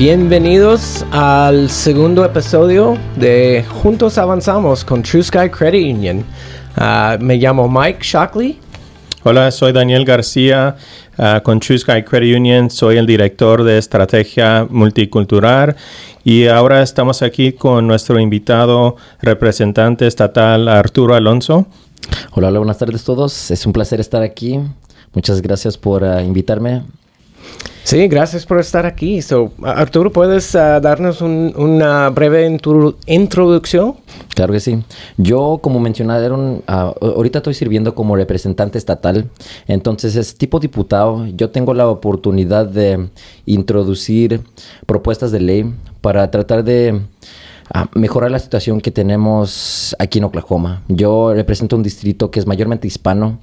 Bienvenidos al segundo episodio de Juntos Avanzamos con True Sky Credit Union. Uh, me llamo Mike Shockley. Hola, soy Daniel García uh, con True Sky Credit Union. Soy el director de estrategia multicultural y ahora estamos aquí con nuestro invitado representante estatal Arturo Alonso. Hola, hola, buenas tardes a todos. Es un placer estar aquí. Muchas gracias por uh, invitarme. Sí, gracias por estar aquí. So, Arturo, ¿puedes uh, darnos un, una breve introducción? Claro que sí. Yo, como mencionaron, uh, ahorita estoy sirviendo como representante estatal. Entonces, es tipo diputado. Yo tengo la oportunidad de introducir propuestas de ley para tratar de a mejorar la situación que tenemos aquí en Oklahoma. Yo represento un distrito que es mayormente hispano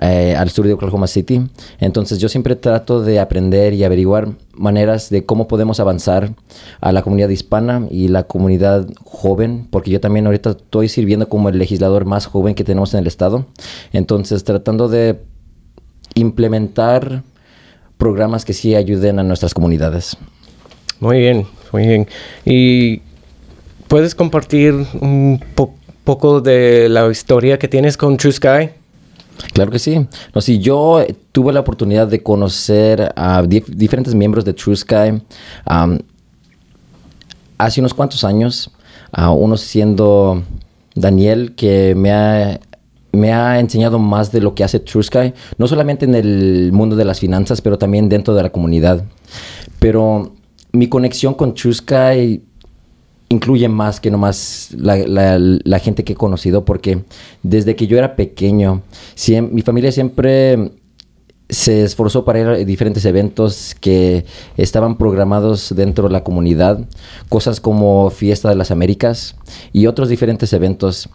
eh, al sur de Oklahoma City, entonces yo siempre trato de aprender y averiguar maneras de cómo podemos avanzar a la comunidad hispana y la comunidad joven, porque yo también ahorita estoy sirviendo como el legislador más joven que tenemos en el estado, entonces tratando de implementar programas que sí ayuden a nuestras comunidades. Muy bien, muy bien. Y ¿Puedes compartir un poco de la historia que tienes con True Sky? Claro que sí. No, sí, yo tuve la oportunidad de conocer a diferentes miembros de True Sky hace unos cuantos años. uno siendo Daniel, que me ha, me ha enseñado más de lo que hace True Sky, no solamente en el mundo de las finanzas, pero también dentro de la comunidad. Pero mi conexión con True Sky incluye más que nomás la, la, gente que he conocido, porque desde que yo era pequeño, mi familia siempre se esforzó para ir a diferentes eventos que estaban programados dentro de la comunidad, cosas como Fiesta de las Américas y otros diferentes eventos.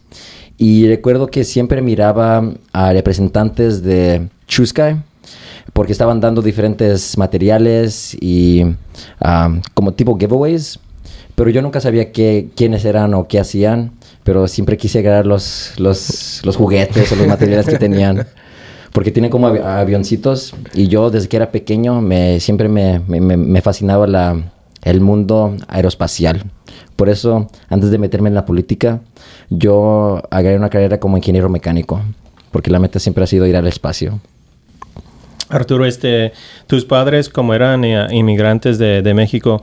Y recuerdo que siempre miraba a representantes de Chuskai porque estaban dando diferentes materiales y ah, como tipo giveaways pero yo nunca sabía qué, quiénes eran o qué hacían, pero siempre quise agarrar los, los, los juguetes o los materiales que tenían. Porque tienen como avioncitos y yo desde que era pequeño me, siempre me, me, me fascinaba la, el mundo aeroespacial. Por eso, antes de meterme en la política, yo agarré una carrera como ingeniero mecánico, porque la meta siempre ha sido ir al espacio. Arturo, este, tus padres, como eran eh, inmigrantes de, México,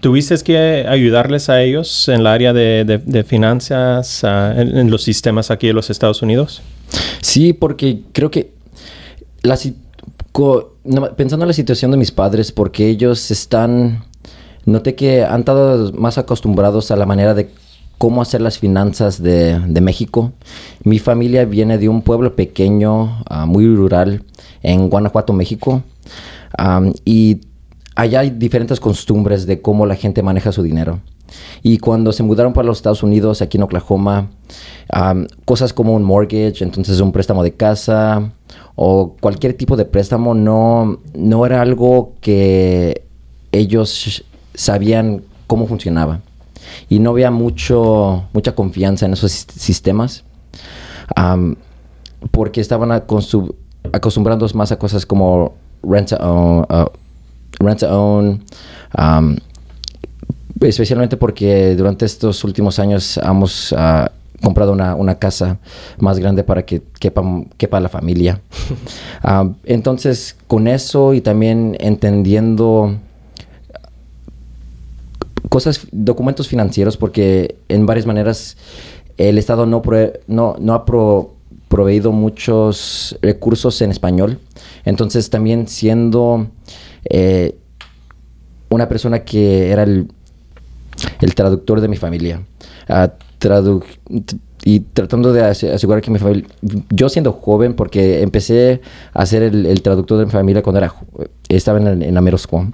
¿tuviste que ayudarles a ellos en el área de, finanzas, ah, en, los sistemas aquí de los Estados Unidos? Sí, porque creo que pensando en la situación de mis padres, porque ellos están, noté que han estado más acostumbrados a la manera de cómo hacer las finanzas de, México. Mi familia viene de un pueblo pequeño, ah, muy rural, en Guanajuato, México. y allá hay diferentes costumbres de cómo la gente maneja su dinero. Y cuando se mudaron para los Estados Unidos, aquí en Oklahoma, cosas como un mortgage, entonces un préstamo de casa o cualquier tipo de préstamo, no, no era algo que ellos sabían cómo funcionaba y no había mucho, mucha confianza en esos sistemas porque estaban acostumbrados más a cosas como rent to own, uh, rent own especialmente porque durante estos últimos años hemos uh, comprado una, casa más grande para que quepa, quepa la familia. entonces, con eso y también entendiendo cosas, documentos financieros, porque en varias maneras el Estado no, no, no ha proveído muchos recursos en español. Entonces también siendo eh, una persona que era el, el traductor de mi familia, uh, y tratando de asegurar que mi familia, yo siendo joven, porque empecé a ser el, traductor de mi familia cuando era, estaba en, en Amerosco.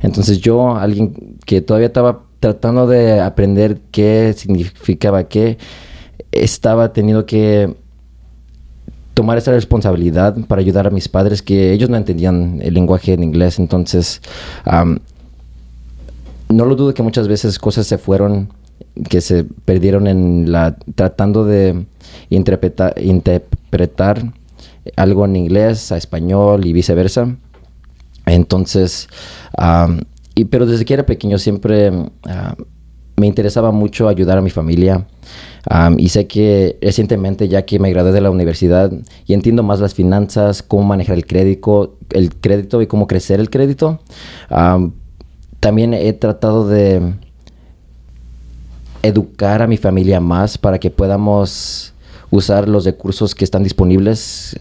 Entonces yo, alguien que todavía estaba tratando de aprender qué significaba qué, estaba teniendo que tomar esa responsabilidad para ayudar a mis padres que ellos no entendían el lenguaje en inglés. Entonces, no lo dudo que muchas veces cosas se fueron que se perdieron en la tratando de interpretar, algo en inglés a español y viceversa. Entonces, y, pero desde que era pequeño siempre ah, me interesaba mucho ayudar a mi familia. y sé que recientemente, ya que me gradué de la universidad y entiendo más las finanzas, cómo manejar el crédito, el crédito y cómo crecer el crédito, también he tratado de educar a mi familia más para que podamos usar los recursos que están disponibles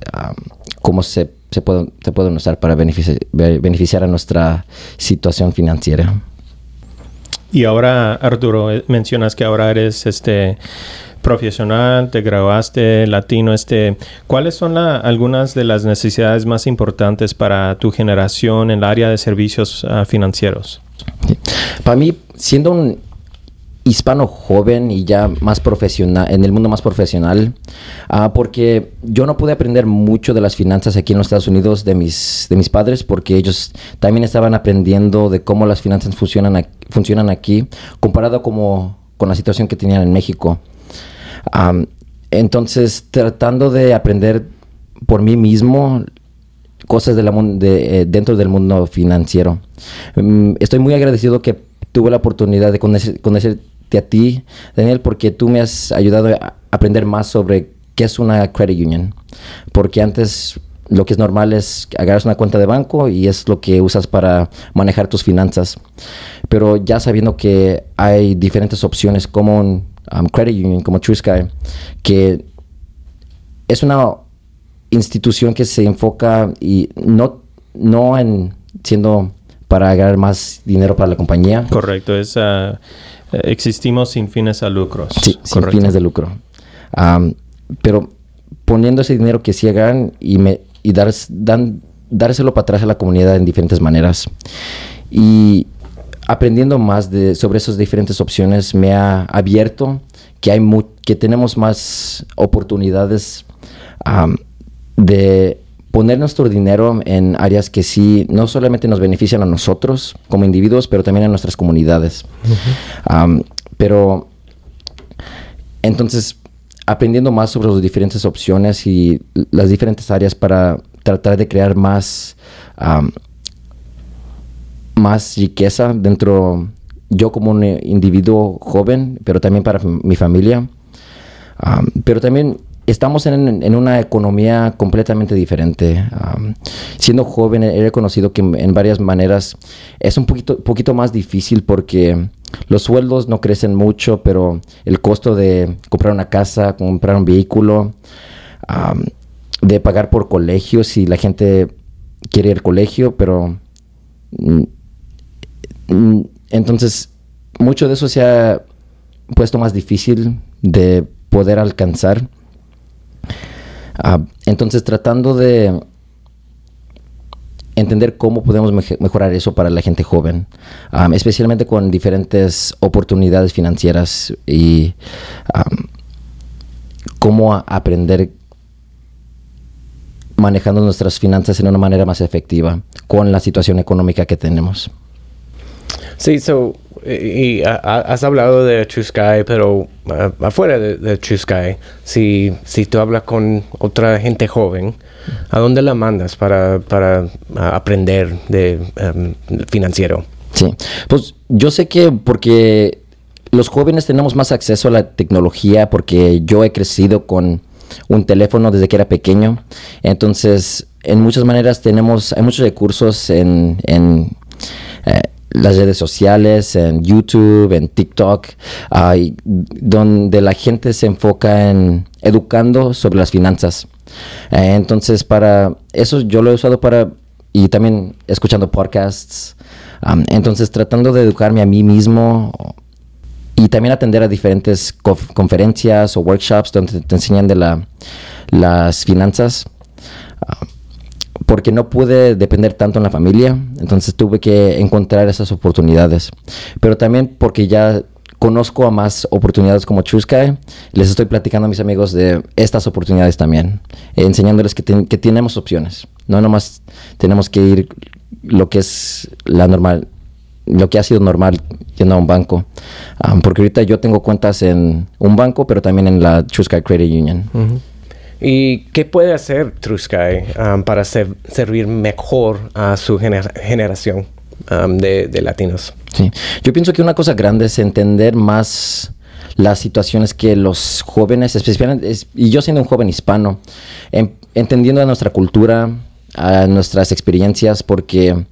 como se, se, pueden, se pueden usar para beneficiar, beneficiar a nuestra situación financiera. Y ahora, Arturo, eh, mencionas que ahora eres este profesional, te graduaste latino, este, ¿cuáles son algunas de las necesidades más importantes para tu generación en el área de servicios ah, financieros? Para mí, siendo un hispano joven y ya más profesional, en el mundo más profesional, uh, porque yo no pude aprender mucho de las finanzas aquí en los Estados Unidos de mis, de mis padres, porque ellos también estaban aprendiendo de cómo las finanzas funcionan, funcionan aquí, comparado como con la situación que tenían en México. Entonces, tratando de aprender por mí mismo cosas de la, de, eh, dentro del mundo financiero. Um, estoy muy agradecido que tuve la oportunidad de conocer, conocer a ti, Daniel, porque tú me has ayudado a aprender más sobre qué es una credit union. Porque antes lo que es normal es agarras una cuenta de banco y es lo que usas para manejar tus finanzas. Pero ya sabiendo que hay diferentes opciones como un um, credit union, como True Sky, que es una institución que se enfoca y no, no en siendo para agarrar más dinero para la compañía. Correcto, es eh, existimos sin fines a lucros. Sí, sin fines de lucro. pero poniendo ese dinero que sí hagan y, me, y dar, dan, dárselo para atrás a la comunidad en diferentes maneras. Y aprendiendo más de, sobre esas diferentes opciones me ha abierto que, hay que tenemos más oportunidades de poner nuestro dinero en áreas que sí no solamente nos benefician a nosotros como individuos, pero también a nuestras comunidades. pero entonces, aprendiendo más sobre las diferentes opciones y las diferentes áreas para tratar de crear más, más riqueza dentro, yo como un individuo joven, pero también para mi familia. pero también estamos en, una economía completamente diferente. siendo joven he reconocido que en, varias maneras es un poquito, poquito más difícil porque los sueldos no crecen mucho, pero el costo de comprar una casa, comprar un vehículo, de pagar por colegios si la gente quiere ir al colegio, pero mm, mm, entonces mucho de eso se ha puesto más difícil de poder alcanzar. Ah, entonces, tratando de entender cómo podemos mejorar eso para la gente joven, especialmente con diferentes oportunidades financieras y cómo aprender manejando nuestras finanzas en una manera más efectiva con la situación económica que tenemos. Sí, so, y, has hablado de True Sky, pero afuera de, de, True Sky, si, si tú hablas con otra gente joven, ¿a dónde la mandas para, para aprender de em, financiero? Sí, pues yo sé que porque los jóvenes tenemos más acceso a la tecnología porque yo he crecido con un teléfono desde que era pequeño. Entonces, en muchas maneras tenemos, hay muchos recursos en, en eh, las redes sociales, en YouTube, en TikTok, donde la gente se enfoca en educando sobre las finanzas. Eh, entonces, para eso yo lo he usado para, y también escuchando podcasts. entonces, tratando de educarme a mí mismo y también atender a diferentes conferencias o workshops donde te enseñan de la, las finanzas porque no pude depender tanto en la familia, entonces tuve que encontrar esas oportunidades. Pero también porque ya conozco a más oportunidades como Chuskai, les estoy platicando a mis amigos de estas oportunidades también, enseñándoles que, que tenemos opciones, no nomás tenemos que ir lo que es la normal, lo que ha sido normal yendo a un banco. Ah, porque ahorita yo tengo cuentas en un banco, pero también en la Chuskai Credit Union. ¿Y qué puede hacer True Sky um, para servir mejor a su generación? um, de, latinos. Sí. Yo pienso que una cosa grande es entender más las situaciones que los jóvenes, especialmente, es- y yo siendo un joven hispano, en- entendiendo a nuestra cultura, a nuestras experiencias, porque,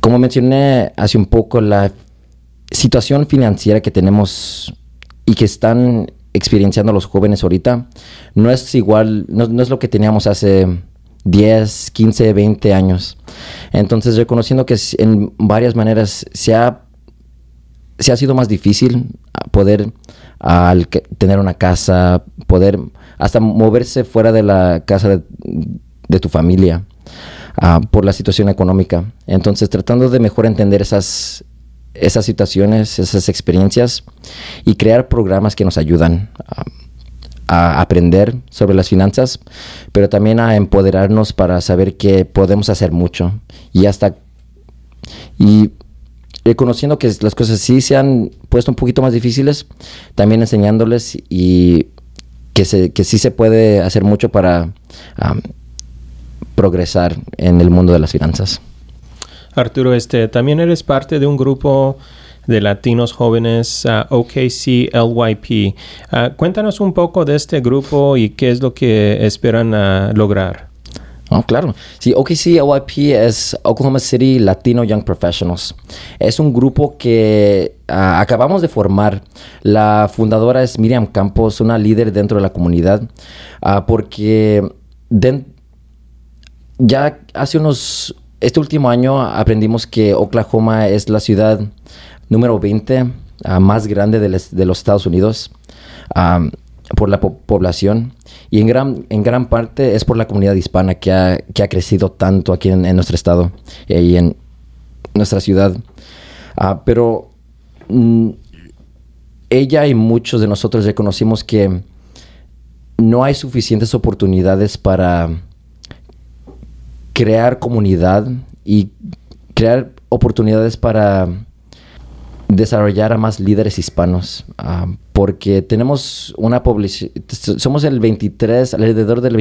como mencioné hace un poco, la situación financiera que tenemos y que están experienciando los jóvenes ahorita no es igual, no, no es lo que teníamos hace 10, 15, 20 años. Entonces, reconociendo que en varias maneras se ha, se ha sido más difícil poder al tener una casa, poder hasta moverse fuera de la casa de, de tu familia ah, por la situación económica. Entonces, tratando de mejor entender esas, esas situaciones, esas experiencias y crear programas que nos ayudan a, aprender sobre las finanzas, pero también a empoderarnos para saber que podemos hacer mucho y hasta y reconociendo que las cosas sí se han puesto un poquito más difíciles, también enseñándoles y que, se, que sí se puede hacer mucho para progresar en el mundo de las finanzas. Arturo, este, también eres parte de un grupo de latinos jóvenes ah, OKC LYP. Ah, cuéntanos un poco de este grupo y qué es lo que esperan lograr. Oh, claro. Sí, OKC OYP es Oklahoma City Latino Young Professionals. Es un grupo que ah, acabamos de formar. La fundadora es Miriam Campos, una líder dentro de la comunidad, porque ya hace unos, este último año aprendimos que Oklahoma es la ciudad número 20 ah, más grande de, los Estados Unidos ah, por la po- población y en gran, en gran parte es por la comunidad hispana que ha, que ha crecido tanto aquí en, nuestro estado y en nuestra ciudad. Ah, pero mm, ella y muchos de nosotros reconocimos que no hay suficientes oportunidades para crear comunidad y crear oportunidades para desarrollar a más líderes hispanos, ah, porque tenemos una población, somos el 23, alrededor del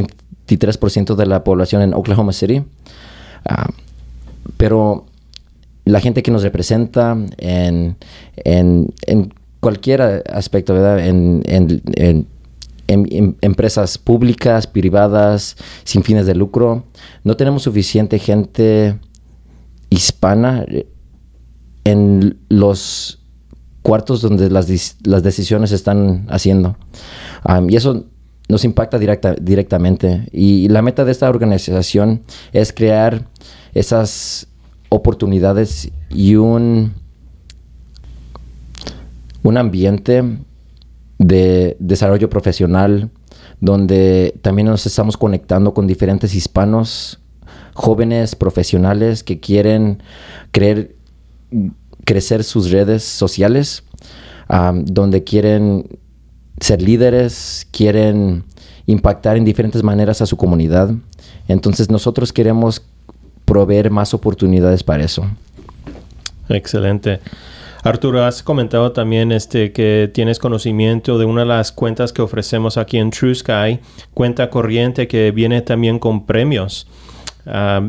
23% de la población en Oklahoma City, ah, pero la gente que nos representa en, en, en cualquier aspecto, ¿verdad? En, en- en- en empresas públicas, privadas, sin fines de lucro, no tenemos suficiente gente hispana eh, en los cuartos donde las, las decisiones se están haciendo. Y eso nos impacta directa- directamente. Y la meta de esta organización es crear esas oportunidades y un, un ambiente de desarrollo profesional donde también nos estamos conectando con diferentes hispanos, jóvenes profesionales que quieren creer, crecer sus redes sociales, donde quieren ser líderes, quieren impactar en diferentes maneras a su comunidad. Entonces nosotros queremos proveer más oportunidades para eso. Excelente. Arturo, has comentado también este que tienes conocimiento de una de las cuentas que ofrecemos aquí en True Sky, cuenta corriente que viene también con premios. Ah,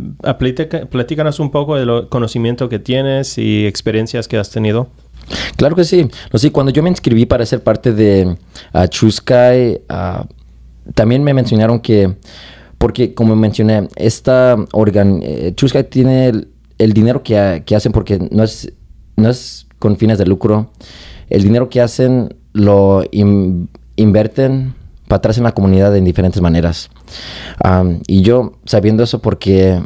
platícanos un poco del conocimiento que tienes y experiencias que has tenido. Claro que sí. No, sí, cuando yo me inscribí para ser parte de ah, True Sky, ah, también me mencionaron que, porque como mencioné, esta organ, eh, True Sky tiene el, el dinero que, que hacen porque no es, no es con fines de lucro. El dinero que hacen lo in- invierten para atrás en la comunidad en diferentes maneras. Am, y yo sabiendo eso porque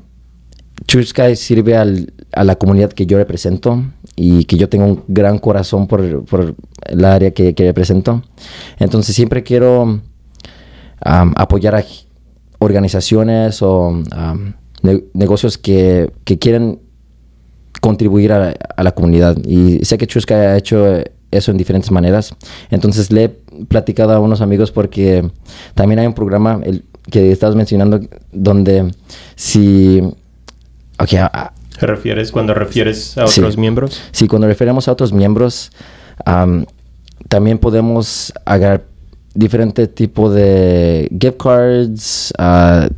Sky sirve al- a la comunidad que yo represento y que yo tengo un gran corazón por, por el área que, represento. Entonces siempre quiero apoyar a organizaciones o negocios que quieren contribuir a, a la comunidad. Y sé que Sky ha hecho eso en diferentes maneras. Entonces le he platicado a unos amigos porque también hay un programa el, que estabas mencionando donde si... ok, a- a- ¿Te refieres cuando refieres a Sí. otros miembros? Sí, cuando referimos a otros miembros, am, también podemos agarrar diferente tipo de gift cards, ah,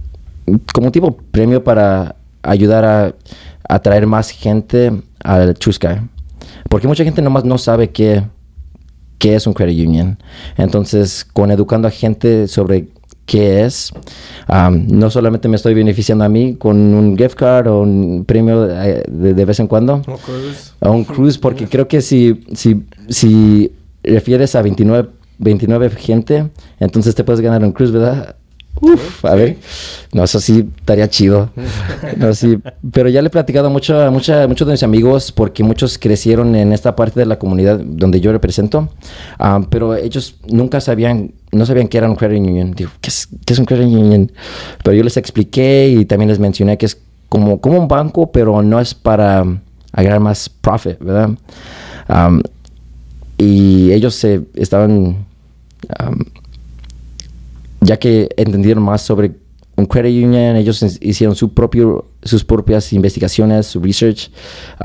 como tipo premio para ayudar a, atraer más gente al Chuskai. Porque mucha gente nomás no sabe qué, qué es un credit union. Entonces, con educando a gente sobre qué es, um, no solamente me estoy beneficiando a mí con un gift card o un premio de, de, vez en cuando, Un cruise. a un cruise, porque creo que si, si, si refieres a 29, 29 gente, entonces te puedes ganar un cruise, ¿verdad? Uf, a ver, no, eso sí estaría chido. No, sí, pero ya le he platicado mucho a mucha, muchos de mis amigos porque muchos crecieron en esta parte de la comunidad donde yo represento, ah, pero ellos nunca sabían, no sabían qué era un credit union. Digo, ¿qué es, qué es un credit union? Pero yo les expliqué y también les mencioné que es como, como un banco, pero no es para agarrar más profit, ¿verdad? Um, y ellos se estaban um, ya que entendieron más sobre un credit union, ellos hicieron su propio, sus propias investigaciones, su research,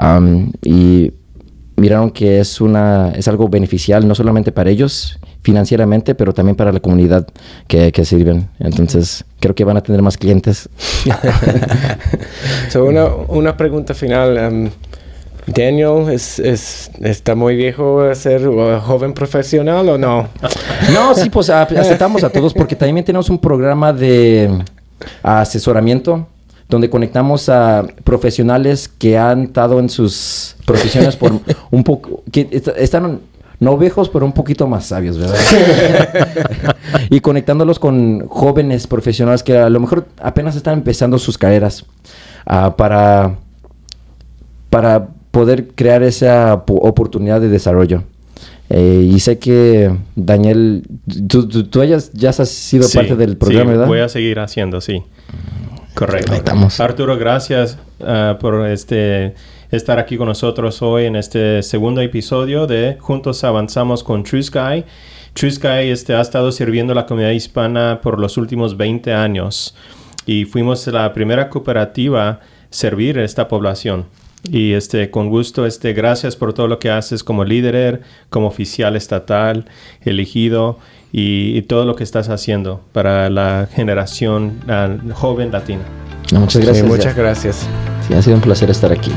um, y miraron que es, una, es algo beneficial no solamente para ellos financieramente, pero también para la comunidad que, que sirven. Entonces, creo que van a tener más clientes. una, una pregunta final. Um, Daniel es, es, está muy viejo a ser uh, joven profesional o no? No, sí, pues aceptamos a todos porque también tenemos un programa de asesoramiento donde conectamos a profesionales que han estado en sus profesiones por un poco, que est están no viejos, pero un poquito más sabios, ¿verdad? y conectándolos con jóvenes profesionales que a lo mejor apenas están empezando sus carreras uh, para, para poder crear esa oportunidad de desarrollo. Eh, y sé que Daniel, tú, tú, tú hayas, ya has sido sí, parte del programa, sí, ¿verdad? Voy a seguir haciendo, sí. Correcto. Estamos. Arturo, gracias uh, por este estar aquí con nosotros hoy en este segundo episodio de Juntos Avanzamos con True Sky. True Sky este, ha estado sirviendo a la comunidad hispana por los últimos 20 años y fuimos la primera cooperativa a servir a esta población. Y este, con gusto, este, gracias por todo lo que haces como líder, como oficial estatal, elegido y, y todo lo que estás haciendo para la generación uh, joven latina. No, muchas gracias. Sí, muchas gracias. Sí, ha sido un placer estar aquí.